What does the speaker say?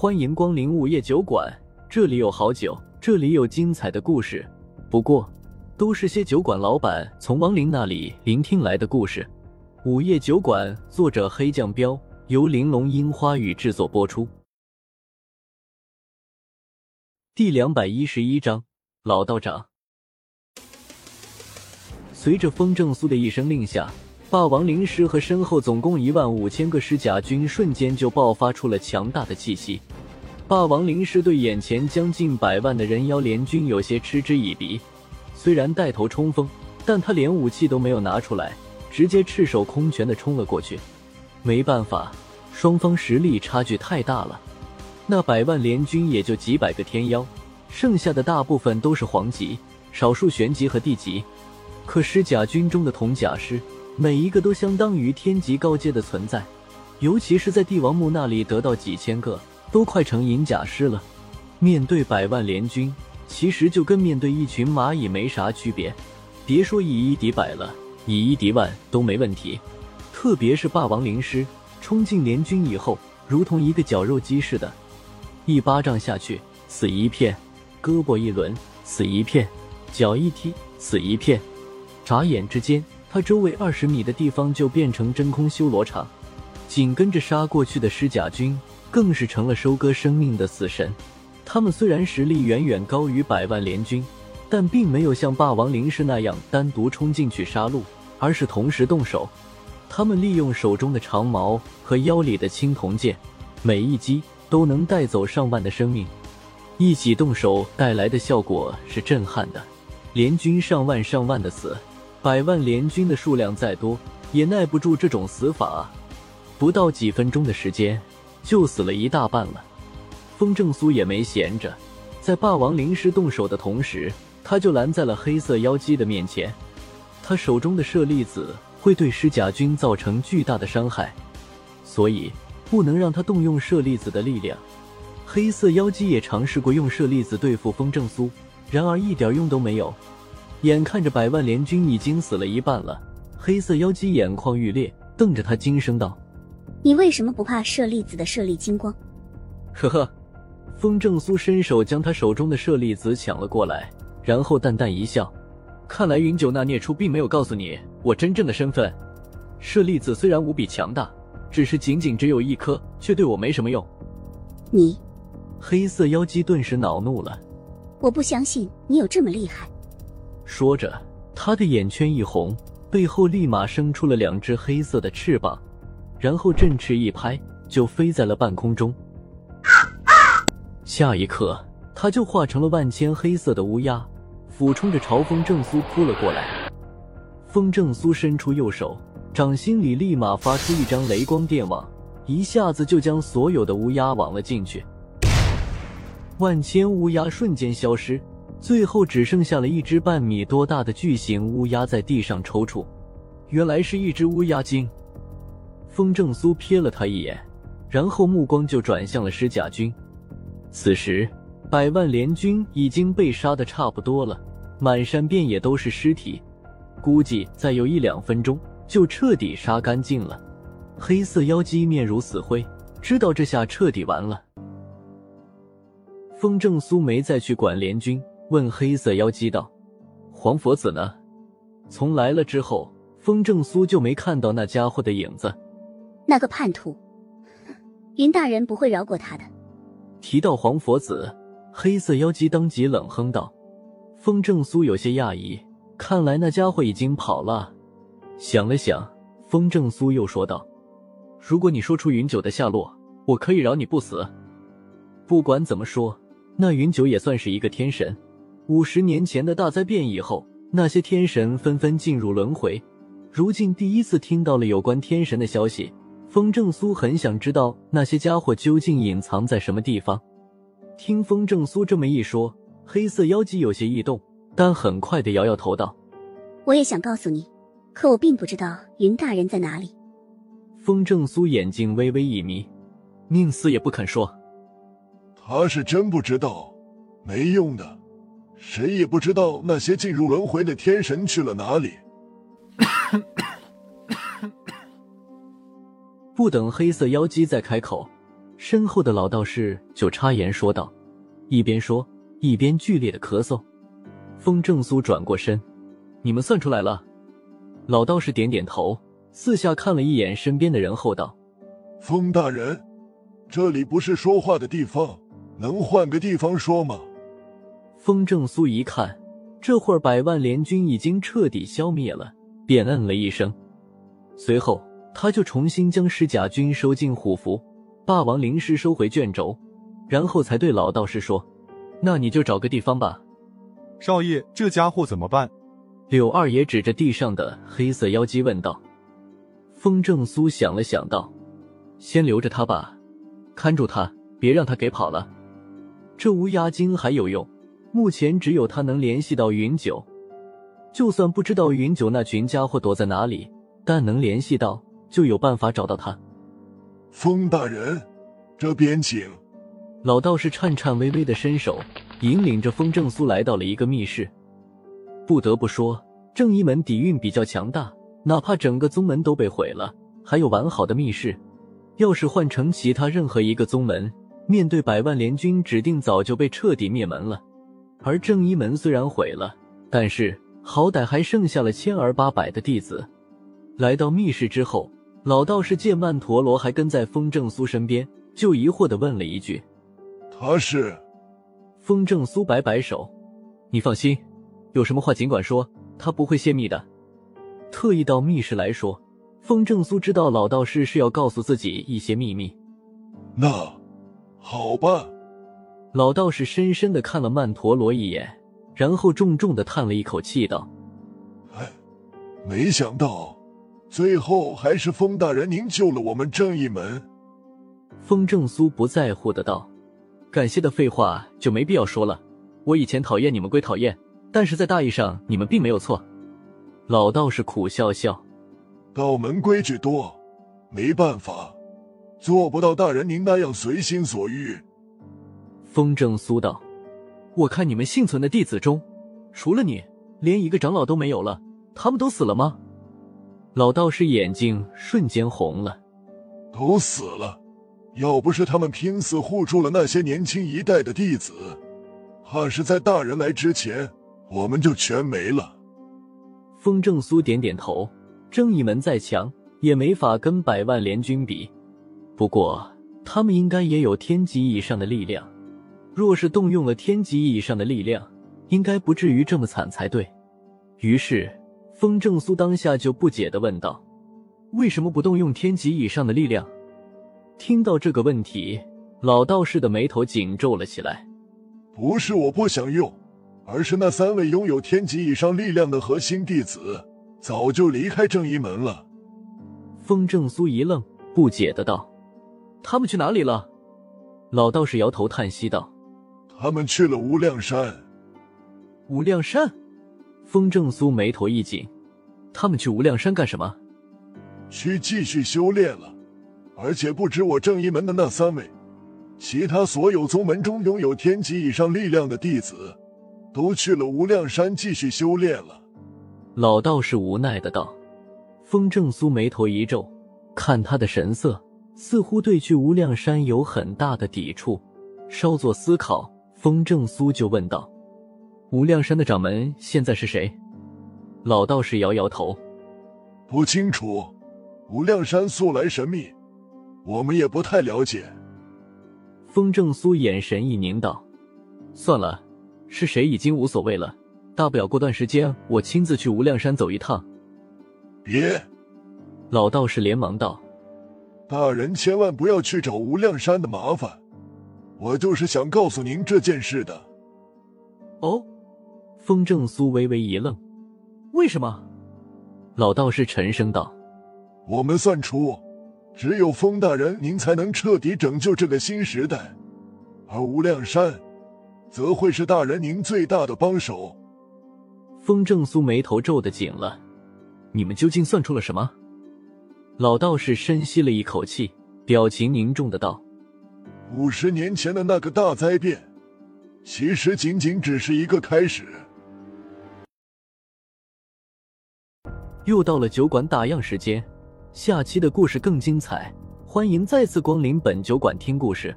欢迎光临午夜酒馆，这里有好酒，这里有精彩的故事。不过，都是些酒馆老板从亡灵那里聆听来的故事。午夜酒馆，作者黑酱标，由玲珑樱花雨制作播出。第两百一十一章，老道长。随着风正苏的一声令下。霸王灵师和身后总共一万五千个尸甲军瞬间就爆发出了强大的气息。霸王灵师对眼前将近百万的人妖联军有些嗤之以鼻，虽然带头冲锋，但他连武器都没有拿出来，直接赤手空拳的冲了过去。没办法，双方实力差距太大了。那百万联军也就几百个天妖，剩下的大部分都是黄级，少数玄级和地级。可尸甲军中的铜甲师。每一个都相当于天级高阶的存在，尤其是在帝王墓那里得到几千个，都快成银甲师了。面对百万联军，其实就跟面对一群蚂蚁没啥区别。别说以一敌百了，以一敌万都没问题。特别是霸王灵师冲进联军以后，如同一个绞肉机似的，一巴掌下去死一片，胳膊一轮死一片，脚一踢死一片，眨眼之间。他周围二十米的地方就变成真空修罗场，紧跟着杀过去的尸甲军更是成了收割生命的死神。他们虽然实力远远高于百万联军，但并没有像霸王灵师那样单独冲进去杀戮，而是同时动手。他们利用手中的长矛和腰里的青铜剑，每一击都能带走上万的生命。一起动手带来的效果是震撼的，联军上万上万的死。百万联军的数量再多，也耐不住这种死法。不到几分钟的时间，就死了一大半了。风正苏也没闲着，在霸王灵师动手的同时，他就拦在了黑色妖姬的面前。他手中的舍利子会对尸甲军造成巨大的伤害，所以不能让他动用舍利子的力量。黑色妖姬也尝试过用舍利子对付风正苏，然而一点用都没有。眼看着百万联军已经死了一半了，黑色妖姬眼眶欲裂，瞪着他惊声道：“你为什么不怕舍利子的舍利金光？”呵呵，风正苏伸手将他手中的舍利子抢了过来，然后淡淡一笑：“看来云九那孽畜并没有告诉你我真正的身份。舍利子虽然无比强大，只是仅仅只有一颗，却对我没什么用。”你，黑色妖姬顿时恼怒了：“我不相信你有这么厉害。”说着，他的眼圈一红，背后立马生出了两只黑色的翅膀，然后振翅一拍，就飞在了半空中。下一刻，他就化成了万千黑色的乌鸦，俯冲着朝风正苏扑了过来。风正苏伸出右手，掌心里立马发出一张雷光电网，一下子就将所有的乌鸦网了进去。万千乌鸦瞬间消失。最后只剩下了一只半米多大的巨型乌鸦在地上抽搐，原来是一只乌鸦精。风正苏瞥了他一眼，然后目光就转向了尸甲军。此时，百万联军已经被杀的差不多了，满山遍野都是尸体，估计再有一两分钟就彻底杀干净了。黑色妖姬面如死灰，知道这下彻底完了。风正苏没再去管联军。问黑色妖姬道：“黄佛子呢？从来了之后，风正苏就没看到那家伙的影子。那个叛徒，云大人不会饶过他的。”提到黄佛子，黑色妖姬当即冷哼道：“风正苏有些讶异，看来那家伙已经跑了。”想了想，风正苏又说道：“如果你说出云九的下落，我可以饶你不死。不管怎么说，那云九也算是一个天神。”五十年前的大灾变以后，那些天神纷纷进入轮回。如今第一次听到了有关天神的消息，风正苏很想知道那些家伙究竟隐藏在什么地方。听风正苏这么一说，黑色妖姬有些异动，但很快的摇摇头道：“我也想告诉你，可我并不知道云大人在哪里。”风正苏眼睛微微一眯，宁死也不肯说。他是真不知道，没用的。谁也不知道那些进入轮回的天神去了哪里。不等黑色妖姬再开口，身后的老道士就插言说道，一边说一边剧烈的咳嗽。风正苏转过身：“你们算出来了？”老道士点点头，四下看了一眼身边的人后道：“风大人，这里不是说话的地方，能换个地方说吗？”风正苏一看，这会儿百万联军已经彻底消灭了，便嗯了一声，随后他就重新将石甲军收进虎符，霸王灵师收回卷轴，然后才对老道士说：“那你就找个地方吧。”少爷，这家伙怎么办？柳二爷指着地上的黑色妖姬问道。风正苏想了想道：“先留着他吧，看住他，别让他给跑了。这乌鸦精还有用，目前只有他能联系到云九。就算不知道云九那群家伙躲在哪里，但能联系到，就有办法找到他。”风大人，这边请。老道士颤颤巍巍的伸手，引领着风正苏来到了一个密室。不得不说，正一门底蕴比较强大，哪怕整个宗门都被毁了，还有完好的密室。要是换成其他任何一个宗门，面对百万联军，指定早就被彻底灭门了。而正一门虽然毁了，但是好歹还剩下了千儿八百的弟子。来到密室之后，老道士见曼陀罗还跟在风正苏身边，就疑惑的问了一句：“他是？”风正苏摆摆手：“你放心。”有什么话尽管说，他不会泄密的。特意到密室来说，风正苏知道老道士是要告诉自己一些秘密。那好吧。老道士深深的看了曼陀罗一眼，然后重重的叹了一口气，道：“哎，没想到最后还是风大人您救了我们正义门。”风正苏不在乎的道：“感谢的废话就没必要说了。我以前讨厌你们归讨厌。”但是在大义上，你们并没有错。老道士苦笑笑：“道门规矩多，没办法，做不到大人您那样随心所欲。”风正苏道：“我看你们幸存的弟子中，除了你，连一个长老都没有了。他们都死了吗？”老道士眼睛瞬间红了：“都死了！要不是他们拼死护住了那些年轻一代的弟子，怕是在大人来之前。”我们就全没了。风正苏点点头，正义门再强也没法跟百万联军比。不过他们应该也有天级以上的力量，若是动用了天级以上的力量，应该不至于这么惨才对。于是风正苏当下就不解的问道：“为什么不动用天级以上的力量？”听到这个问题，老道士的眉头紧皱了起来。不是我不想用。而是那三位拥有天级以上力量的核心弟子，早就离开正义门了。风正苏一愣，不解的道：“他们去哪里了？”老道士摇头叹息道：“他们去了无量山。”无量山？风正苏眉头一紧：“他们去无量山干什么？”去继续修炼了。而且不止我正一门的那三位，其他所有宗门中拥有天级以上力量的弟子。都去了无量山继续修炼了，老道士无奈的道。风正苏眉头一皱，看他的神色，似乎对去无量山有很大的抵触。稍作思考，风正苏就问道：“无量山的掌门现在是谁？”老道士摇摇头：“不清楚。无量山素来神秘，我们也不太了解。”风正苏眼神一凝道：“算了。”是谁已经无所谓了，大不了过段时间我亲自去无量山走一趟。别！老道士连忙道：“大人千万不要去找无量山的麻烦，我就是想告诉您这件事的。”哦，风正苏微微一愣，为什么？老道士沉声道：“我们算出，只有风大人您才能彻底拯救这个新时代，而无量山……”则会是大人您最大的帮手。风正苏眉头皱得紧了，你们究竟算出了什么？老道士深吸了一口气，表情凝重的道：“五十年前的那个大灾变，其实仅仅只是一个开始。”又到了酒馆打烊时间，下期的故事更精彩，欢迎再次光临本酒馆听故事。